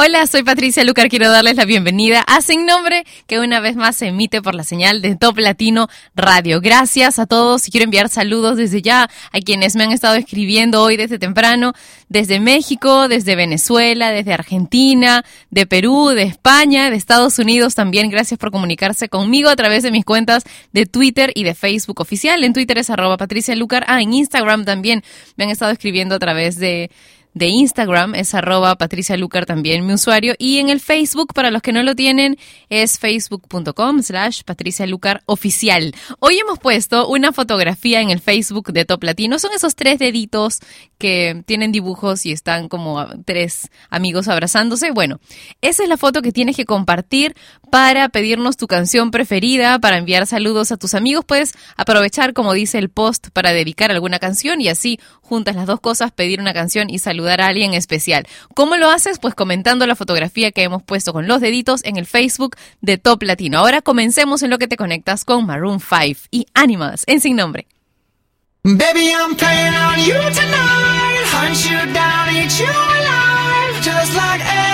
Hola, soy Patricia Lucar. Quiero darles la bienvenida a Sin Nombre, que una vez más se emite por la señal de Top Latino Radio. Gracias a todos quiero enviar saludos desde ya a quienes me han estado escribiendo hoy desde temprano, desde México, desde Venezuela, desde Argentina, de Perú, de España, de Estados Unidos también. Gracias por comunicarse conmigo a través de mis cuentas de Twitter y de Facebook oficial. En Twitter es arroba Patricia Lucar. Ah, en Instagram también me han estado escribiendo a través de de Instagram es arroba Patricia Lucar también mi usuario y en el Facebook para los que no lo tienen es facebook.com slash Patricia Lucar oficial. Hoy hemos puesto una fotografía en el Facebook de Top Latino. Son esos tres deditos que tienen dibujos y están como tres amigos abrazándose. Bueno, esa es la foto que tienes que compartir para pedirnos tu canción preferida, para enviar saludos a tus amigos. Puedes aprovechar, como dice el post, para dedicar alguna canción y así juntas las dos cosas, pedir una canción y saludar a alguien especial. ¿Cómo lo haces? Pues comentando la fotografía que hemos puesto con los deditos en el Facebook de Top Latino. Ahora comencemos en lo que te conectas con Maroon 5 y Animals en Sin Nombre. Baby, I'm playing on you tonight. Hunt you down, eat you alive. Just like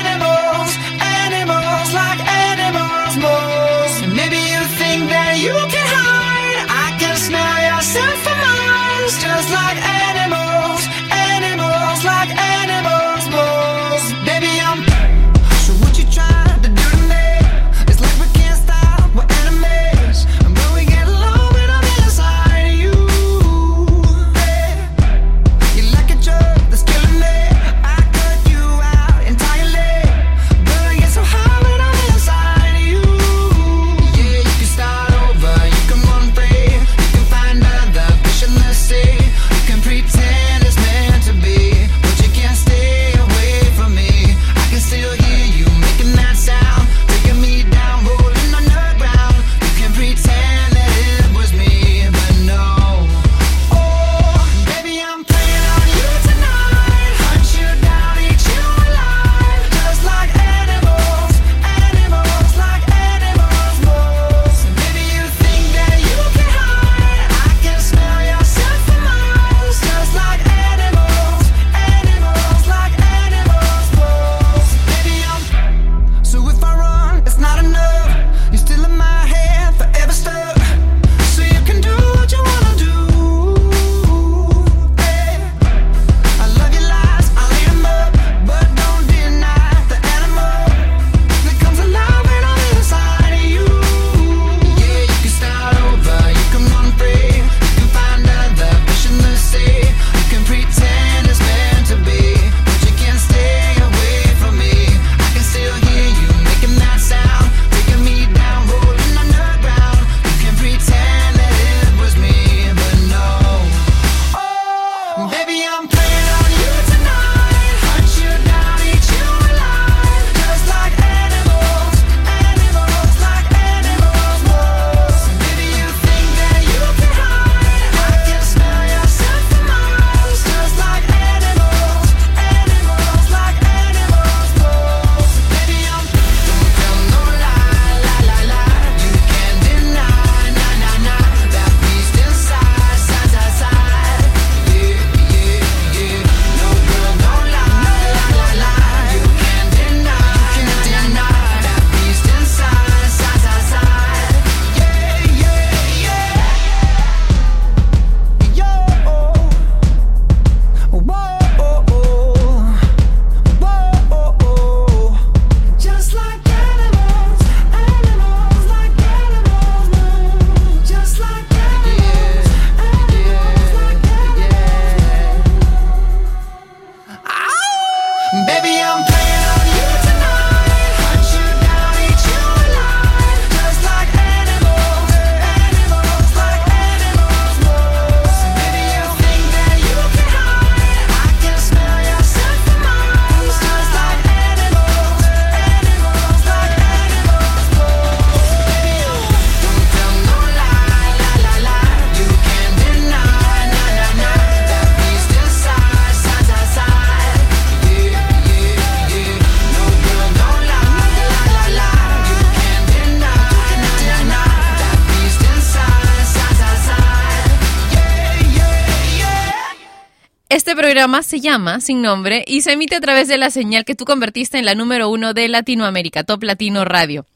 Este programa se llama Sin Nombre y se emite a través de la señal que tú convertiste en la número uno de Latinoamérica, Top Latino Radio.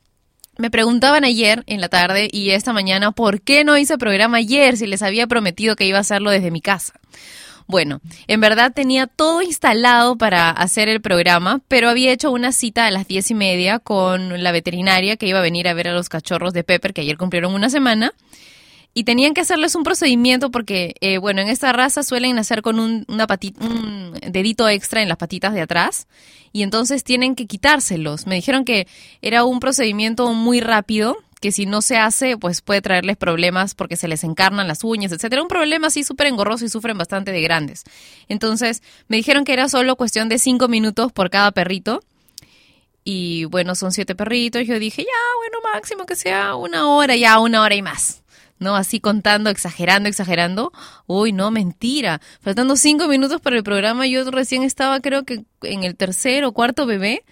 Me preguntaban ayer en la tarde y esta mañana por qué no hice programa ayer si les había prometido que iba a hacerlo desde mi casa. Bueno, en verdad tenía todo instalado para hacer el programa, pero había hecho una cita a las diez y media con la veterinaria que iba a venir a ver a los cachorros de Pepper que ayer cumplieron una semana y tenían que hacerles un procedimiento porque, eh, bueno, en esta raza suelen nacer con un, una patita, un dedito extra en las patitas de atrás y entonces tienen que quitárselos. Me dijeron que era un procedimiento muy rápido que si no se hace, pues puede traerles problemas porque se les encarnan las uñas, etcétera. Un problema así súper engorroso y sufren bastante de grandes. Entonces, me dijeron que era solo cuestión de cinco minutos por cada perrito. Y bueno, son siete perritos. Yo dije, ya, bueno, máximo que sea una hora, ya una hora y más. ¿No? Así contando, exagerando, exagerando. Uy, no, mentira. Faltando cinco minutos para el programa, yo recién estaba, creo que en el tercer o cuarto bebé.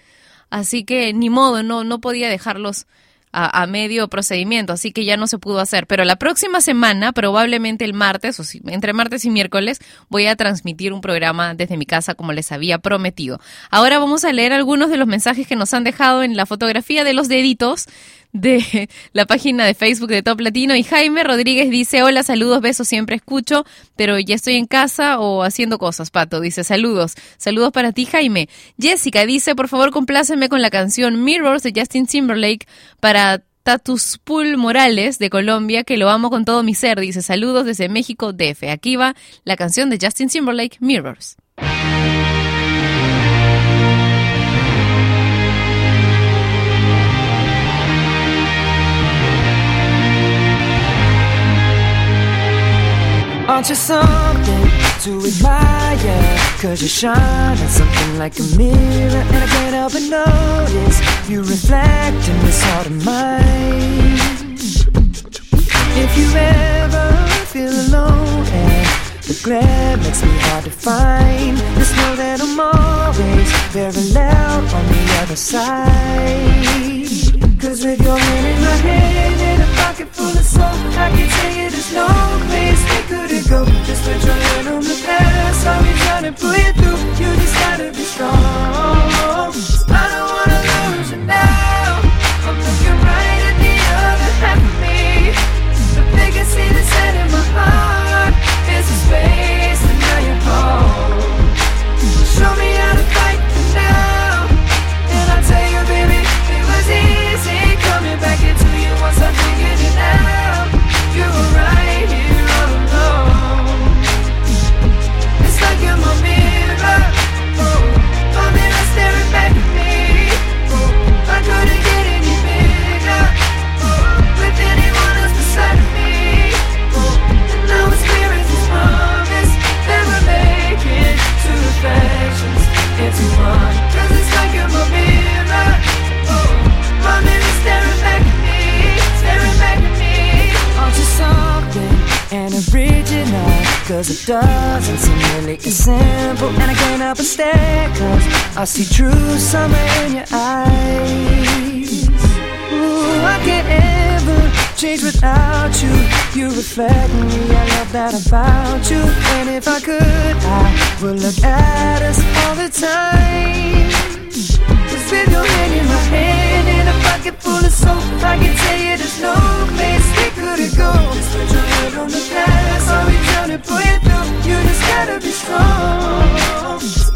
Así que ni modo, no, no podía dejarlos a, a, medio procedimiento, así que ya no se pudo hacer. Pero la próxima semana, probablemente el martes, o si, entre martes y miércoles, voy a transmitir un programa desde mi casa como les había prometido. Ahora vamos a leer algunos de los mensajes que nos han dejado en la fotografía de los deditos de la página de Facebook de Top Latino y Jaime Rodríguez dice, hola, saludos, besos, siempre escucho, pero ya estoy en casa o haciendo cosas, Pato, dice, saludos, saludos para ti, Jaime. Jessica dice, por favor, compláceme con la canción Mirrors de Justin Timberlake para Tatus Pool Morales de Colombia, que lo amo con todo mi ser, dice, saludos desde México, DF. Aquí va la canción de Justin Timberlake, Mirrors. Aren't you something to admire? Cause you shine on something like a mirror And I can't help but notice You reflect in this heart of mine If you ever feel alone and the glare makes me hard to find Just know that I'm always very loud on the other side Cause with your hand in my hand and a pocket full of soul I can tell you there's no place we couldn't go Just put your hand on the past I'll be trying to pull you through. You just gotta be strong Cause it doesn't seem really as simple. And I can't help but stare Cause I see true summer in your eyes. Ooh, I can't ever change without you. You reflect me, I love that about you. And if I could, I would look at us all the time. Cause with your hand in my hand And a pocket full of soap I can tell you there's no place couldn't go Just put your head on the past I'll be trying to pull you through You just gotta be strong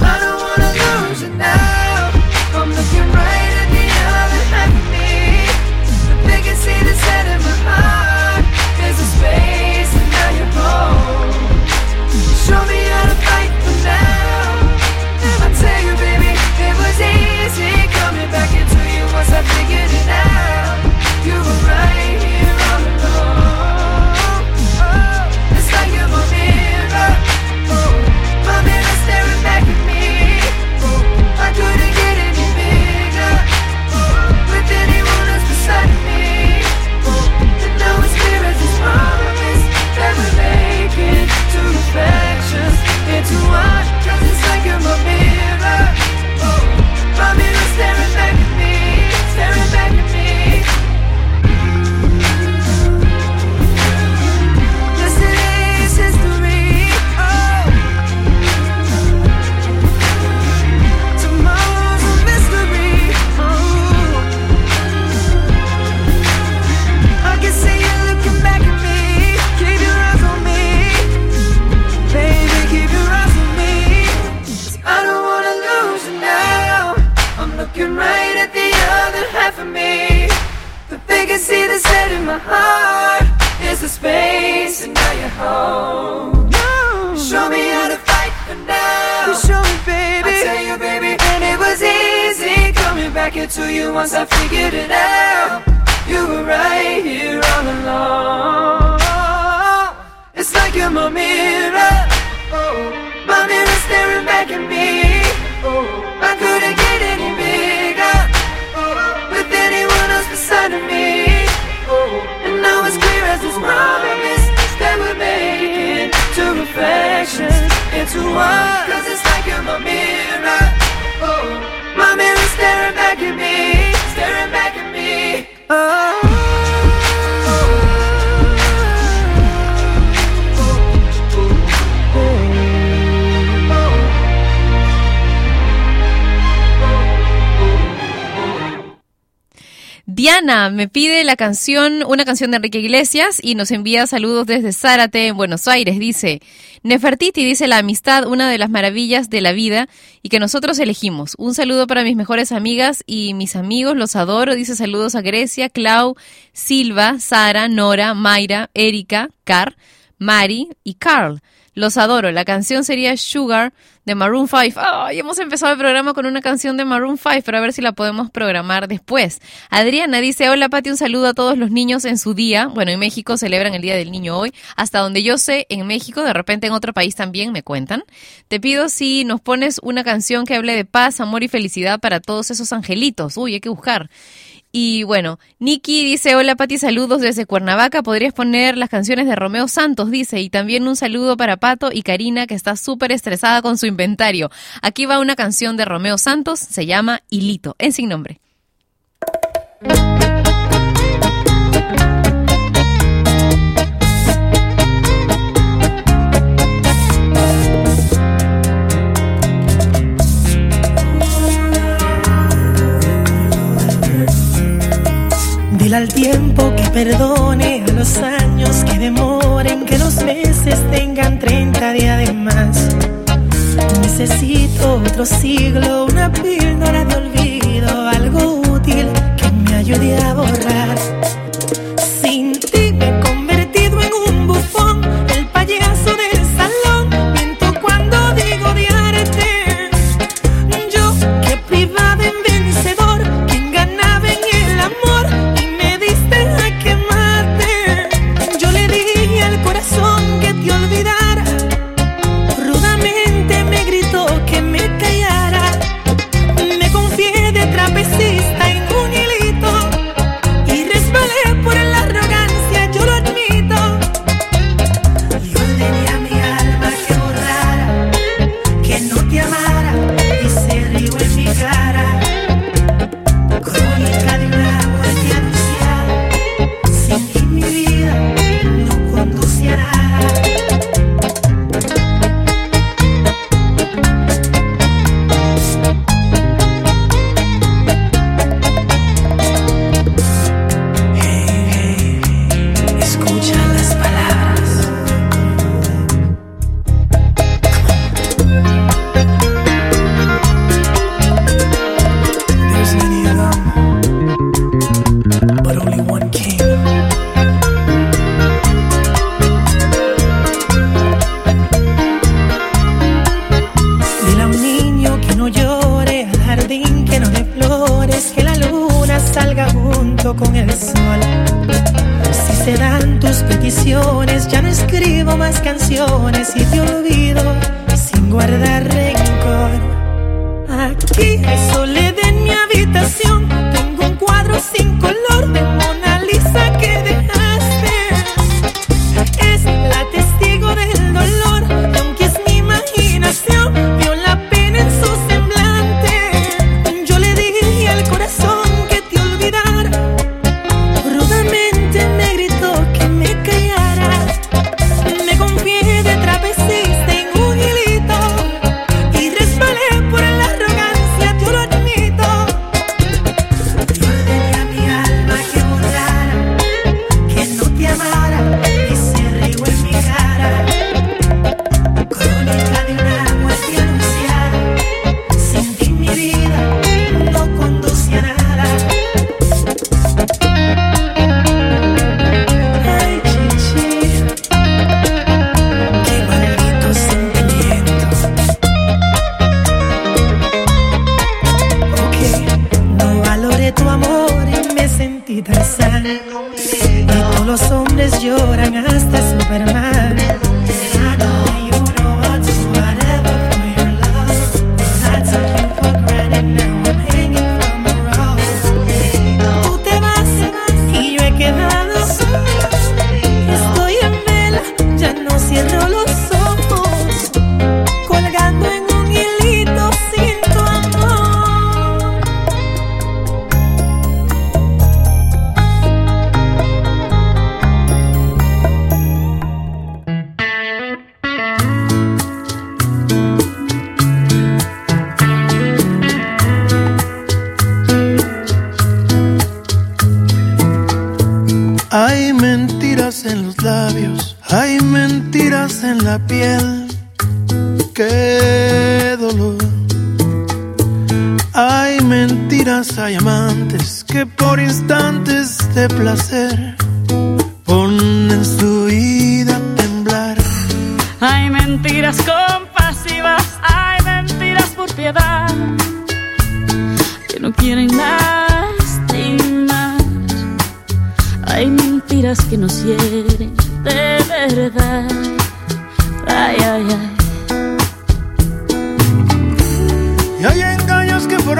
directions into one. Cause it's like you're my mirror. Diana me pide la canción, una canción de Enrique Iglesias y nos envía saludos desde Zárate, en Buenos Aires. Dice, Nefertiti dice la amistad, una de las maravillas de la vida y que nosotros elegimos. Un saludo para mis mejores amigas y mis amigos, los adoro. Dice saludos a Grecia, Clau, Silva, Sara, Nora, Mayra, Erika, Car, Mari y Carl. Los adoro. La canción sería Sugar de Maroon 5. ¡Ay! hemos empezado el programa con una canción de Maroon 5, pero a ver si la podemos programar después. Adriana dice, hola Pati, un saludo a todos los niños en su día. Bueno, en México celebran el Día del Niño hoy. Hasta donde yo sé, en México, de repente en otro país también me cuentan. Te pido si nos pones una canción que hable de paz, amor y felicidad para todos esos angelitos. Uy, hay que buscar. Y bueno, Nikki dice, hola Pati, saludos desde Cuernavaca, podrías poner las canciones de Romeo Santos, dice, y también un saludo para Pato y Karina, que está súper estresada con su inventario. Aquí va una canción de Romeo Santos, se llama Hilito, en sin nombre. Al tiempo que perdone, a los años que demoren, que los meses tengan 30 días de más. Necesito otro siglo, una píldora de olvido, algo útil que por instantes de placer ponen su vida a temblar. Hay mentiras compasivas, hay mentiras por piedad que no quieren lastimar. Hay mentiras que nos hieren de verdad. Ay, ay, ay. Y hay engaños que por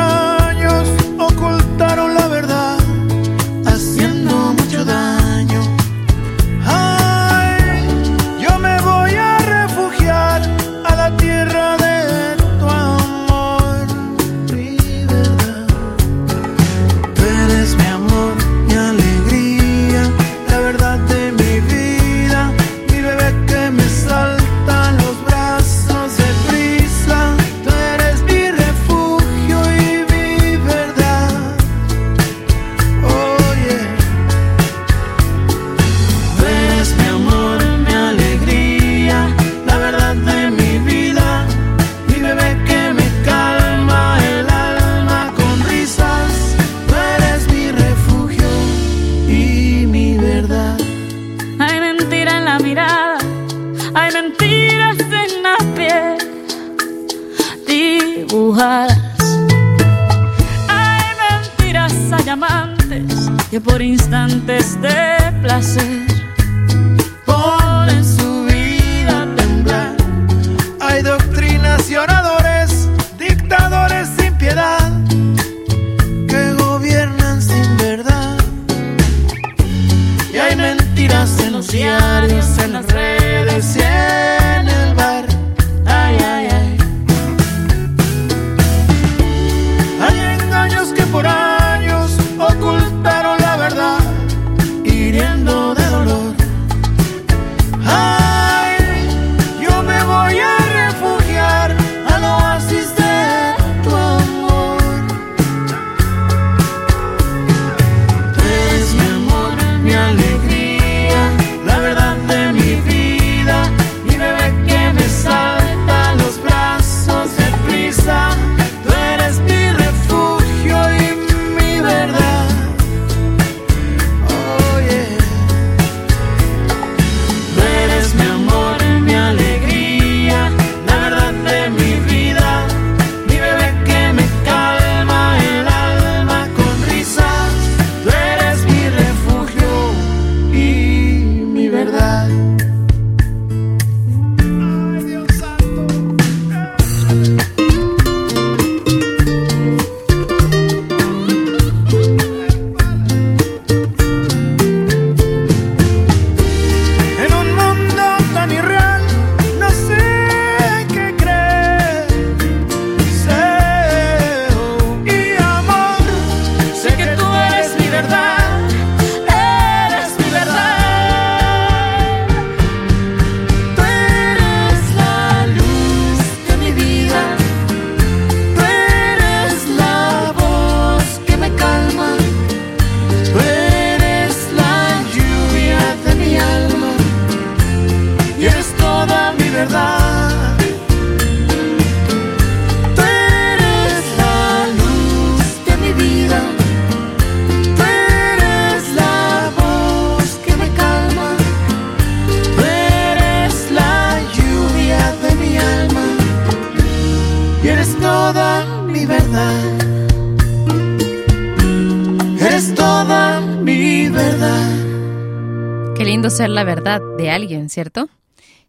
Ser la verdad de alguien, ¿cierto?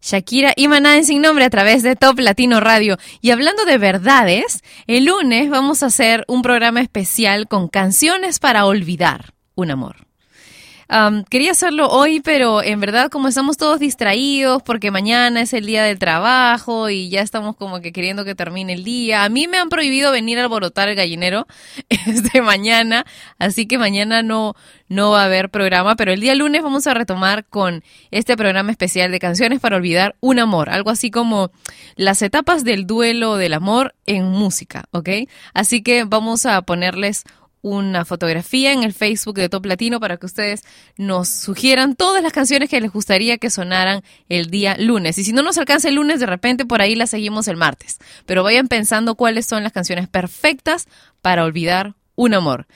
Shakira y Maná en Sin Nombre a través de Top Latino Radio. Y hablando de verdades, el lunes vamos a hacer un programa especial con canciones para olvidar un amor. Am, quería hacerlo hoy, pero en verdad como estamos todos distraídos porque mañana es el día del trabajo y ya estamos como que queriendo que termine el día. A mí me han prohibido venir a alborotar el gallinero este mañana, así que mañana no no va a haber programa, pero el día lunes vamos a retomar con este programa especial de canciones para olvidar un amor, algo así como las etapas del duelo del amor en música, ¿ok? Así que vamos a ponerles una fotografía en el Facebook de Top Latino para que ustedes nos sugieran todas las canciones que les gustaría que sonaran el día lunes. Y si no nos alcanza el lunes, de repente por ahí las seguimos el martes. Pero vayan pensando cuáles son las canciones perfectas para olvidar un amor.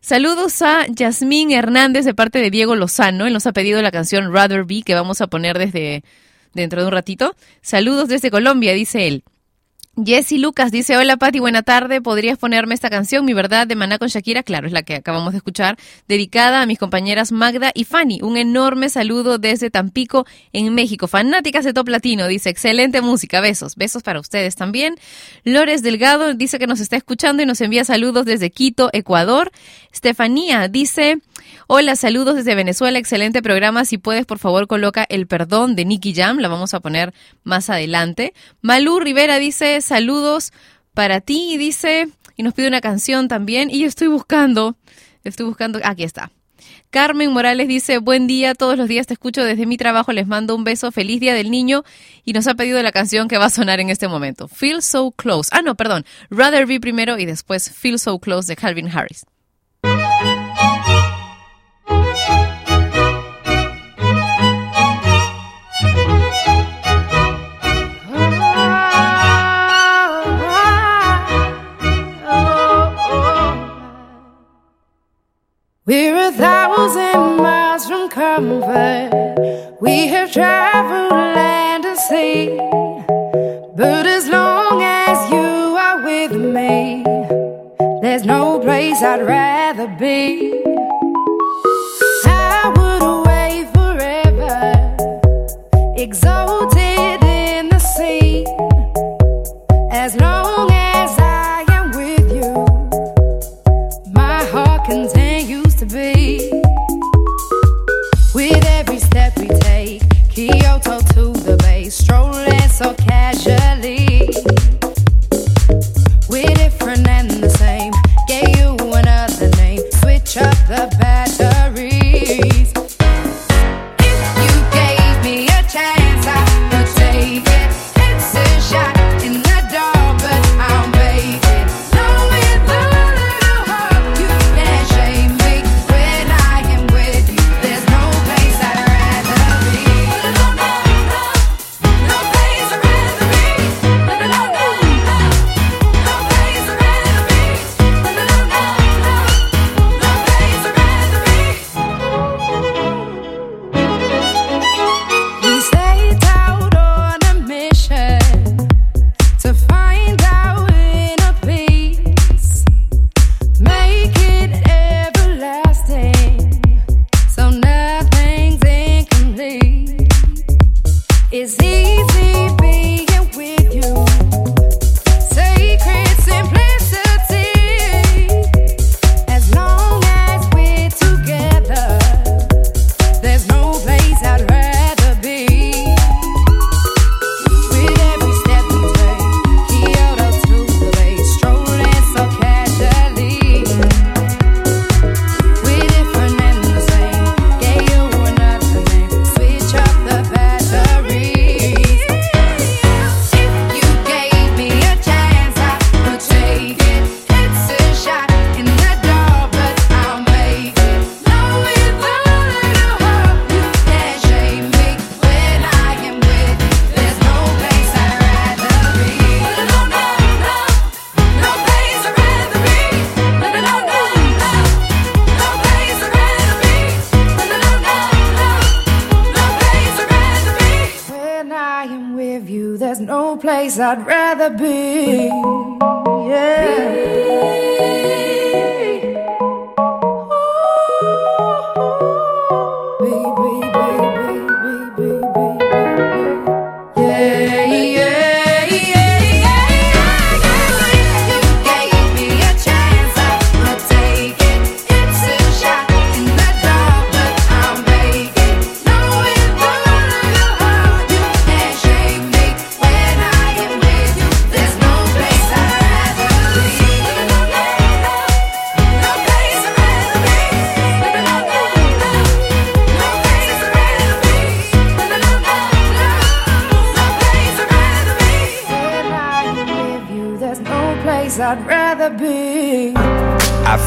Saludos a Yasmín Hernández de parte de Diego Lozano. Él nos ha pedido la canción Rather Be que vamos a poner desde dentro de un ratito. Saludos desde Colombia, dice él. Jessy Lucas dice, hola Pati, buena tarde, ¿podrías ponerme esta canción, Mi Verdad, de Maná con Shakira? Claro, es la que acabamos de escuchar, dedicada a mis compañeras Magda y Fanny. Un enorme saludo desde Tampico, en México. Fanáticas de Top Latino, dice, excelente música, besos, besos para ustedes también. Lores Delgado dice que nos está escuchando y nos envía saludos desde Quito, Ecuador. Estefanía dice, hola, saludos desde Venezuela, excelente programa, si puedes por favor coloca El Perdón de Nicky Jam, la vamos a poner más adelante. Malú Rivera dice, saludos para ti, dice, y nos pide una canción también, y estoy buscando, estoy buscando, aquí está. Carmen Morales dice, buen día, todos los días te escucho desde mi trabajo, les mando un beso, feliz día del niño, y nos ha pedido la canción que va a sonar en este momento, Feel So Close. Ah, no, perdón, Rather Be primero y después Feel So Close de Calvin Harris. We're a thousand miles from comfort. We have traveled land and sea. But as long as you are with me, there's no place I'd rather be. I would away forever, exalted a bad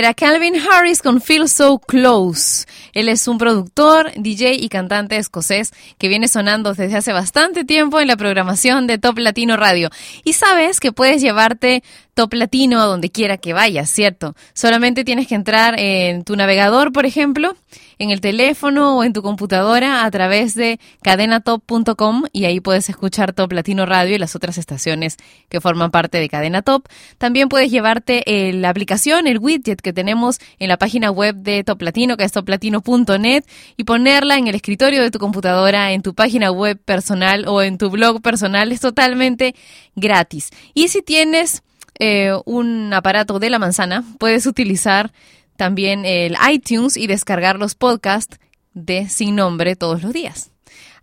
Era Calvin Harris con Feel So Close. Él es un productor, DJ y cantante escocés que viene sonando desde hace bastante tiempo en la programación de Top Latino Radio. Y sabes que puedes llevarte Top Latino a donde quiera que vayas, ¿cierto? Solamente tienes que entrar en tu navegador, por ejemplo, en el teléfono o en tu computadora a través de cadenatop.com y ahí puedes escuchar Top Latino Radio y las otras estaciones que forman parte de Cadena Top. También puedes llevarte eh, la aplicación, el widget que tenemos en la página web de Top Latino, que es toplatino.net, y ponerla en el escritorio de tu computadora, en tu página web personal o en tu blog personal. Es totalmente gratis. Y si tienes eh, un aparato de la manzana, puedes utilizar también el iTunes y descargar los podcasts de Sin Nombre todos los días.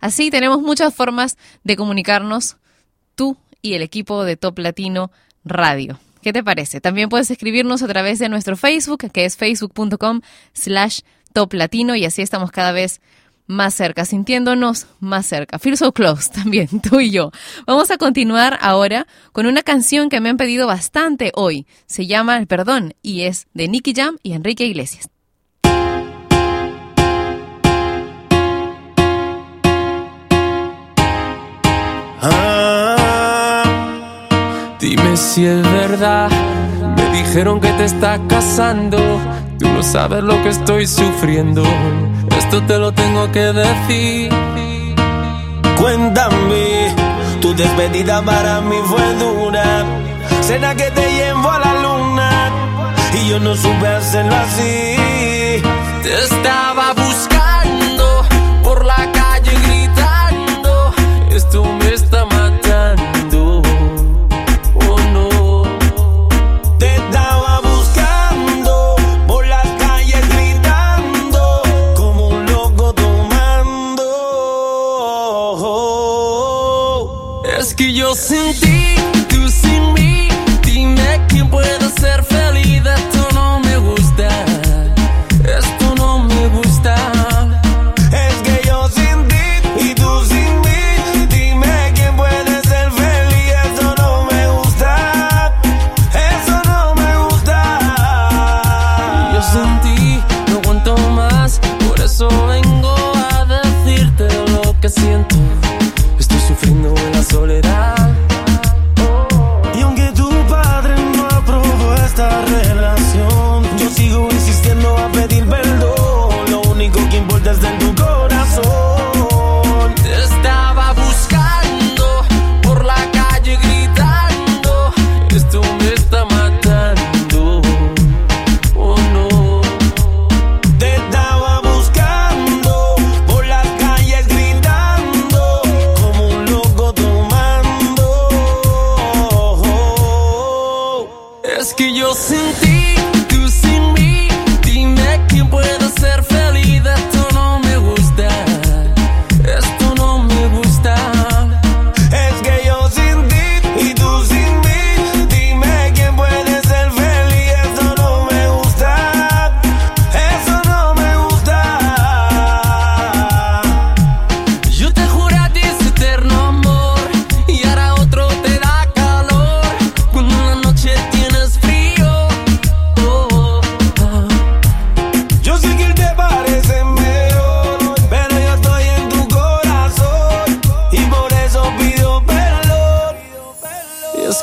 Así tenemos muchas formas de comunicarnos tú y el equipo de Top Latino Radio. ¿Qué te parece? También puedes escribirnos a través de nuestro Facebook, que es facebook.com slash Top Latino y así estamos cada vez más cerca, sintiéndonos más cerca. Feel so close también, tú y yo. Vamos a continuar ahora con una canción que me han pedido bastante hoy. Se llama El Perdón y es de Nicky Jam y Enrique Iglesias. Ah, dime si es verdad. Me dijeron que te estás casando. Tú no sabes lo que estoy sufriendo. Esto te lo tengo que decir. Cuéntame despedida para mí fue dura. Cena que te llevo a la luna y yo no supe hacerlo así. Te estaba buscando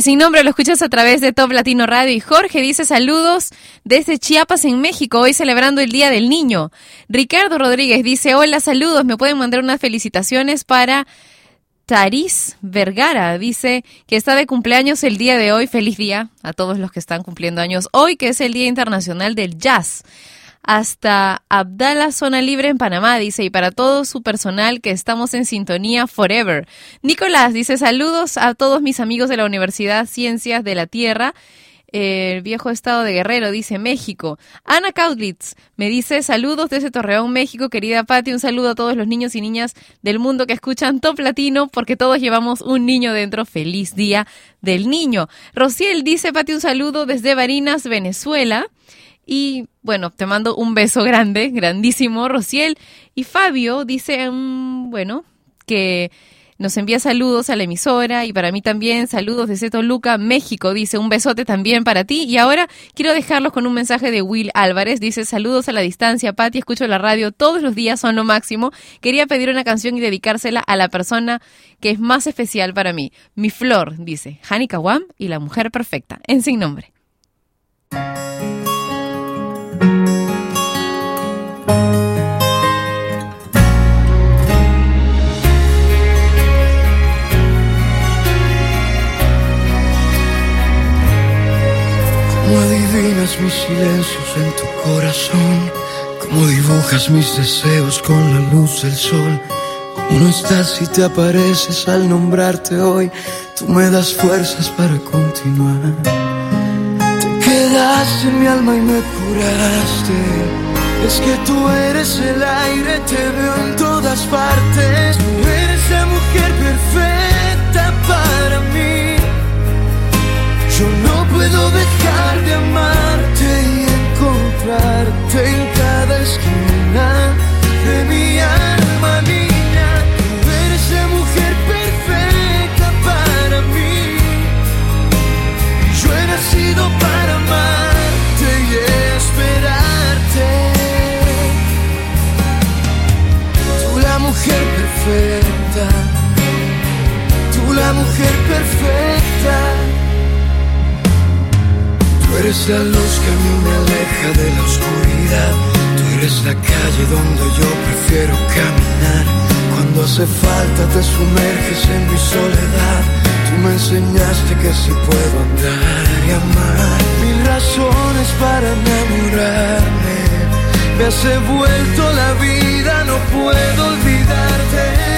Sin nombre, lo escuchas a través de Top Latino Radio y Jorge dice saludos desde Chiapas en México, hoy celebrando el Día del Niño. Ricardo Rodríguez dice hola, saludos, me pueden mandar unas felicitaciones para Taris Vergara. Dice que está de cumpleaños el día de hoy, feliz día a todos los que están cumpliendo años hoy, que es el Día Internacional del Jazz. Hasta Abdala Zona Libre en Panamá, dice, y para todo su personal que estamos en sintonía forever. Nicolás dice, saludos a todos mis amigos de la Universidad Ciencias de la Tierra, el viejo estado de Guerrero, dice México. Ana Kautlitz me dice, saludos desde Torreón, México, querida Patti, un saludo a todos los niños y niñas del mundo que escuchan Top Latino, porque todos llevamos un niño dentro. Feliz Día del Niño. Rociel dice, Patti, un saludo desde Barinas, Venezuela. Y bueno, te mando un beso grande, grandísimo, Rociel. Y Fabio dice, mm, bueno, que nos envía saludos a la emisora y para mí también saludos desde Toluca, México. Dice un besote también para ti. Y ahora quiero dejarlos con un mensaje de Will Álvarez. Dice saludos a la distancia, Pati. Escucho la radio todos los días, son lo máximo. Quería pedir una canción y dedicársela a la persona que es más especial para mí. Mi flor, dice Hani Kawam y la mujer perfecta, en sin nombre. Dibujas mis silencios en tu corazón, como dibujas mis deseos con la luz del sol. Como no estás y te apareces al nombrarte hoy, tú me das fuerzas para continuar. Te quedaste en mi alma y me curaste. Es que tú eres el aire, te veo en todas partes. Tú eres la mujer perfecta para mí. Yo no puedo dejar de amar en cada esquina de mi alma, niña. Tú eres la mujer perfecta para mí. Yo he nacido para amarte y esperarte. Tú la mujer perfecta. Tú la mujer perfecta eres la luz que a mí me aleja de la oscuridad. Tú eres la calle donde yo prefiero caminar. Cuando hace falta te sumerges en mi soledad. Tú me enseñaste que si puedo andar y amar. Mil razones para enamorarme. Me has vuelto la vida, no puedo olvidarte.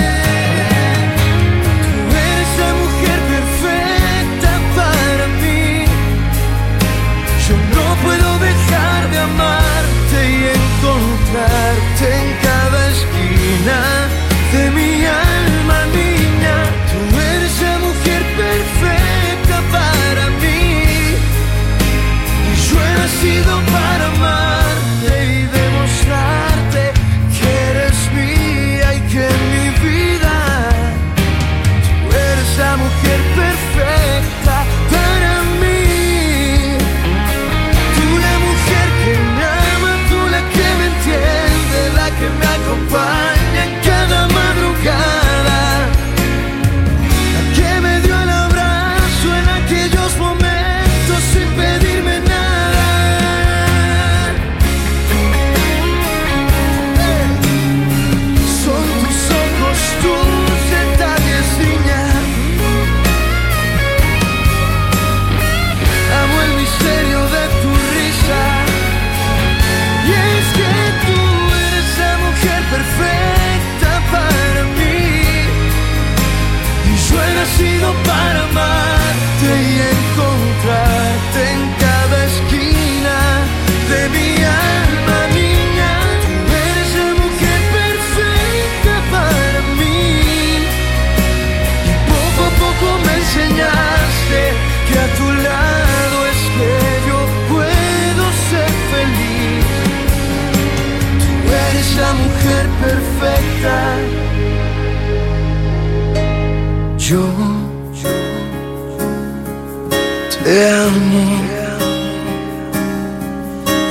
Te amo.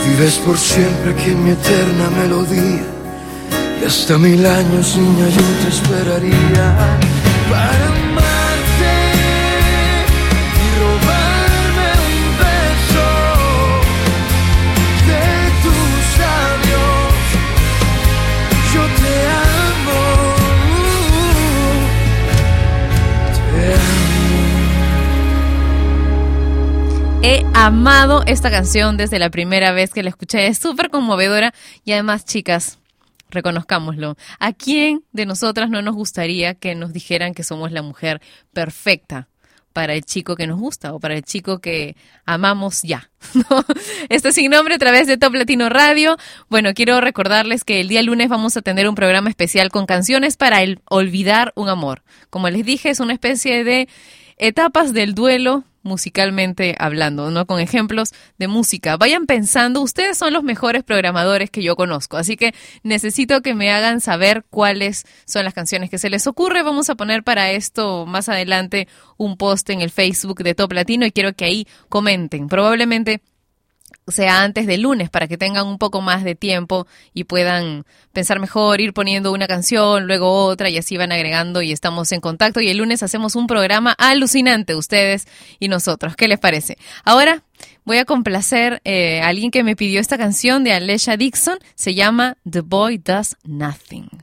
Vives por siempre aquí en mi eterna melodía. Y hasta mil años, niña, yo te esperaría para He amado esta canción desde la primera vez que la escuché. Es súper conmovedora y además, chicas, reconozcámoslo. ¿A quién de nosotras no nos gustaría que nos dijeran que somos la mujer perfecta? para el chico que nos gusta o para el chico que amamos ya. ¿no? Esto es sin nombre a través de Top Latino Radio. Bueno, quiero recordarles que el día lunes vamos a tener un programa especial con canciones para el olvidar un amor. Como les dije, es una especie de etapas del duelo musicalmente hablando, ¿no? Con ejemplos de música. Vayan pensando, ustedes son los mejores programadores que yo conozco, así que necesito que me hagan saber cuáles son las canciones que se les ocurre. Vamos a poner para esto más adelante un post en el Facebook de Top Latino y quiero que ahí comenten. Probablemente sea antes del lunes para que tengan un poco más de tiempo y puedan pensar mejor, ir poniendo una canción, luego otra y así van agregando y estamos en contacto y el lunes hacemos un programa alucinante ustedes y nosotros. ¿Qué les parece? Ahora voy a complacer eh, a alguien que me pidió esta canción de Alesha Dixon, se llama The Boy Does Nothing.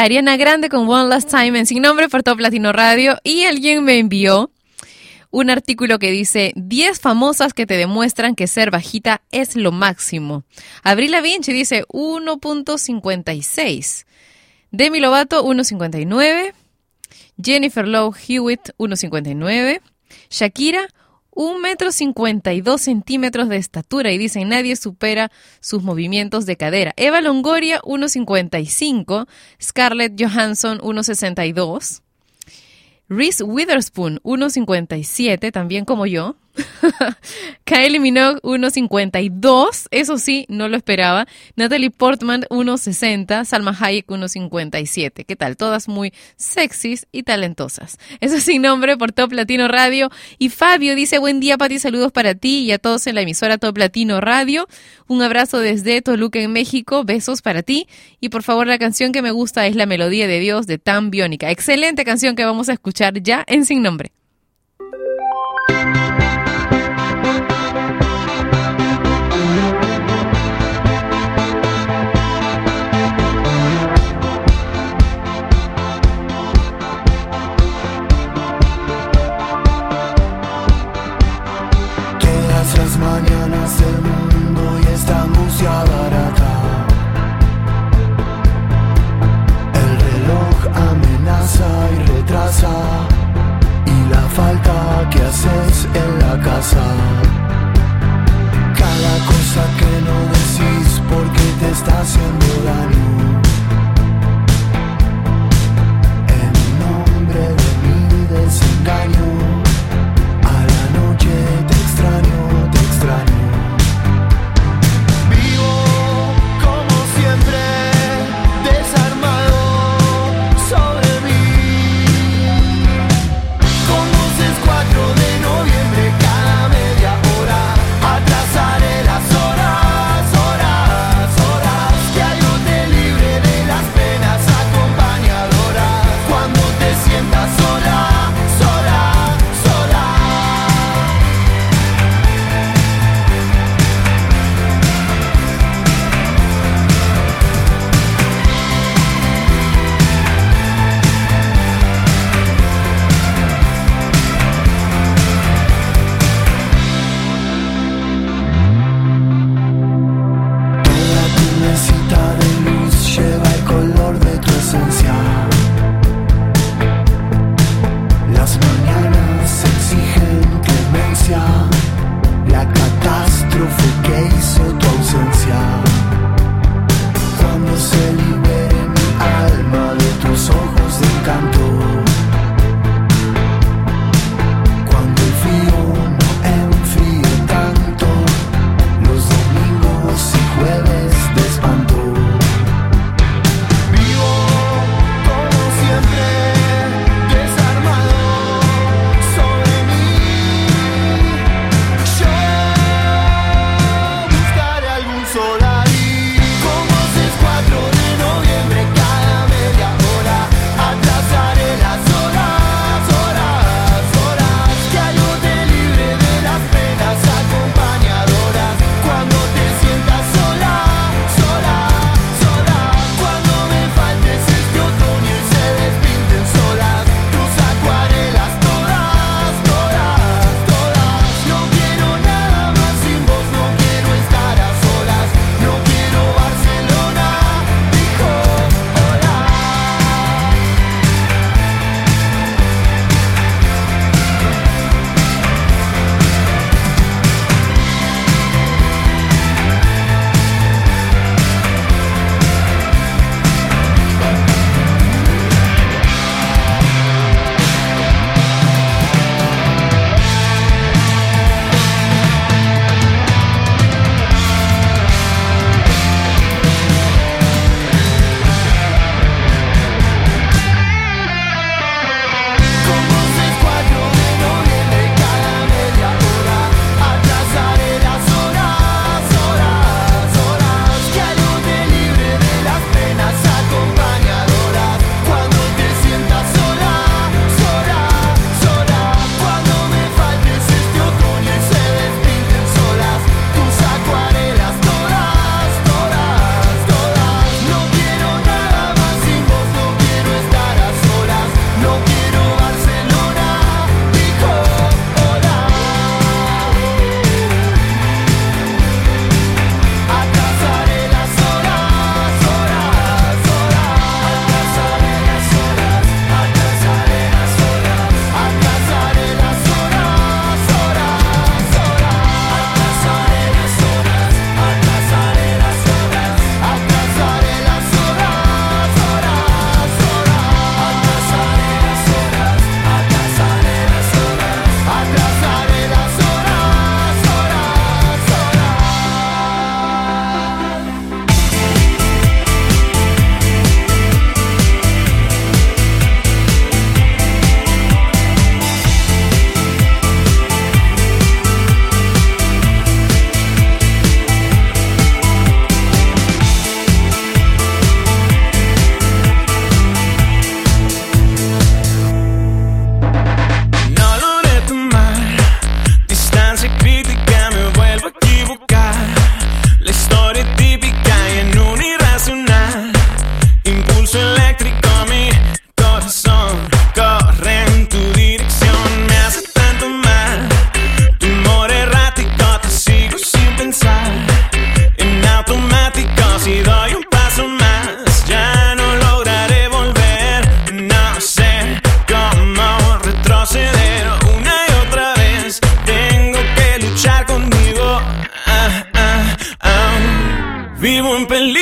Ariana Grande con One Last Time en Sin Nombre por Top Latino Radio y alguien me envió un artículo que dice 10 famosas que te demuestran que ser bajita es lo máximo. Abril Vinci dice 1.56. Demi Lovato 1.59. Jennifer Love Hewitt 1.59. Shakira 1 metro 52 centímetros de estatura y dicen nadie supera sus movimientos de cadera. Eva Longoria 1.55. Scarlett Johansson 1.62. Reese Witherspoon, 1.57, también como yo. Kylie Minogue, 1.52, eso sí, no lo esperaba. Natalie Portman, 1.60. Salma Hayek, 1.57. ¿Qué tal? Todas muy sexys y talentosas. Eso sin nombre por Top Latino Radio. Y Fabio dice, buen día, Pati, saludos para ti y a todos en la emisora Top Latino Radio. Un abrazo desde Toluca, en México. Besos para ti. Y por favor, la canción que me gusta es La Melodía de Dios de Tan Biónica. Excelente canción que vamos a escuchar ya en Sin Nombre. Haciendo daño. Vivo en peligro.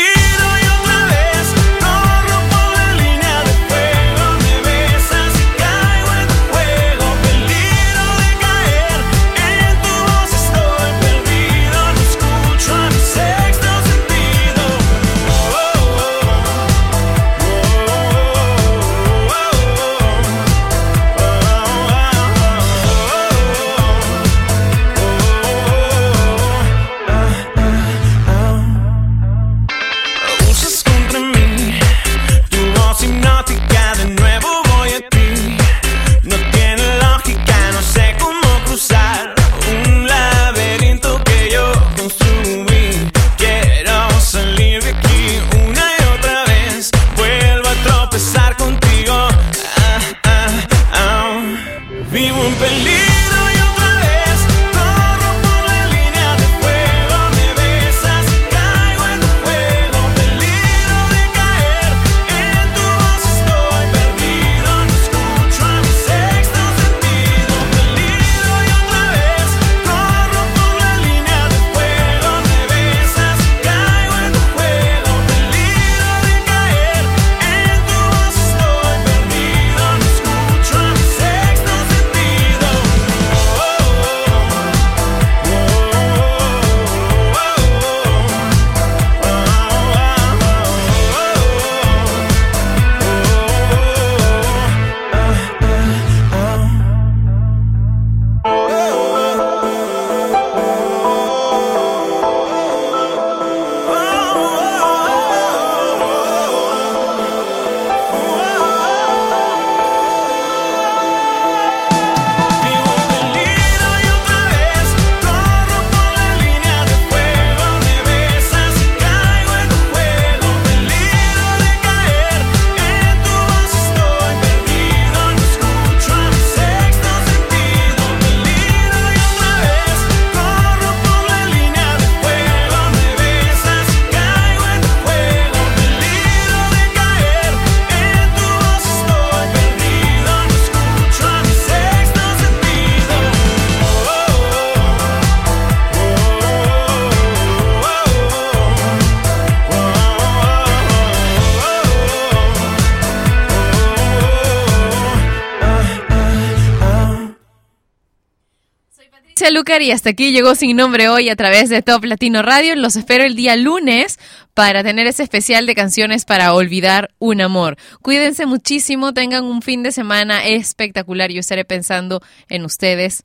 Alexia Lucar y hasta aquí llegó Sin Nombre hoy a través de Top Latino Radio. Los espero el día lunes para tener ese especial de canciones para olvidar un amor. Cuídense muchísimo, tengan un fin de semana espectacular. Yo estaré pensando en ustedes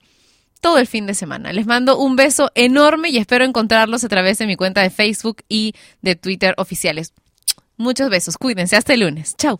todo el fin de semana. Les mando un beso enorme y espero encontrarlos a través de mi cuenta de Facebook y de Twitter oficiales. Muchos besos, cuídense, hasta el lunes. Chao.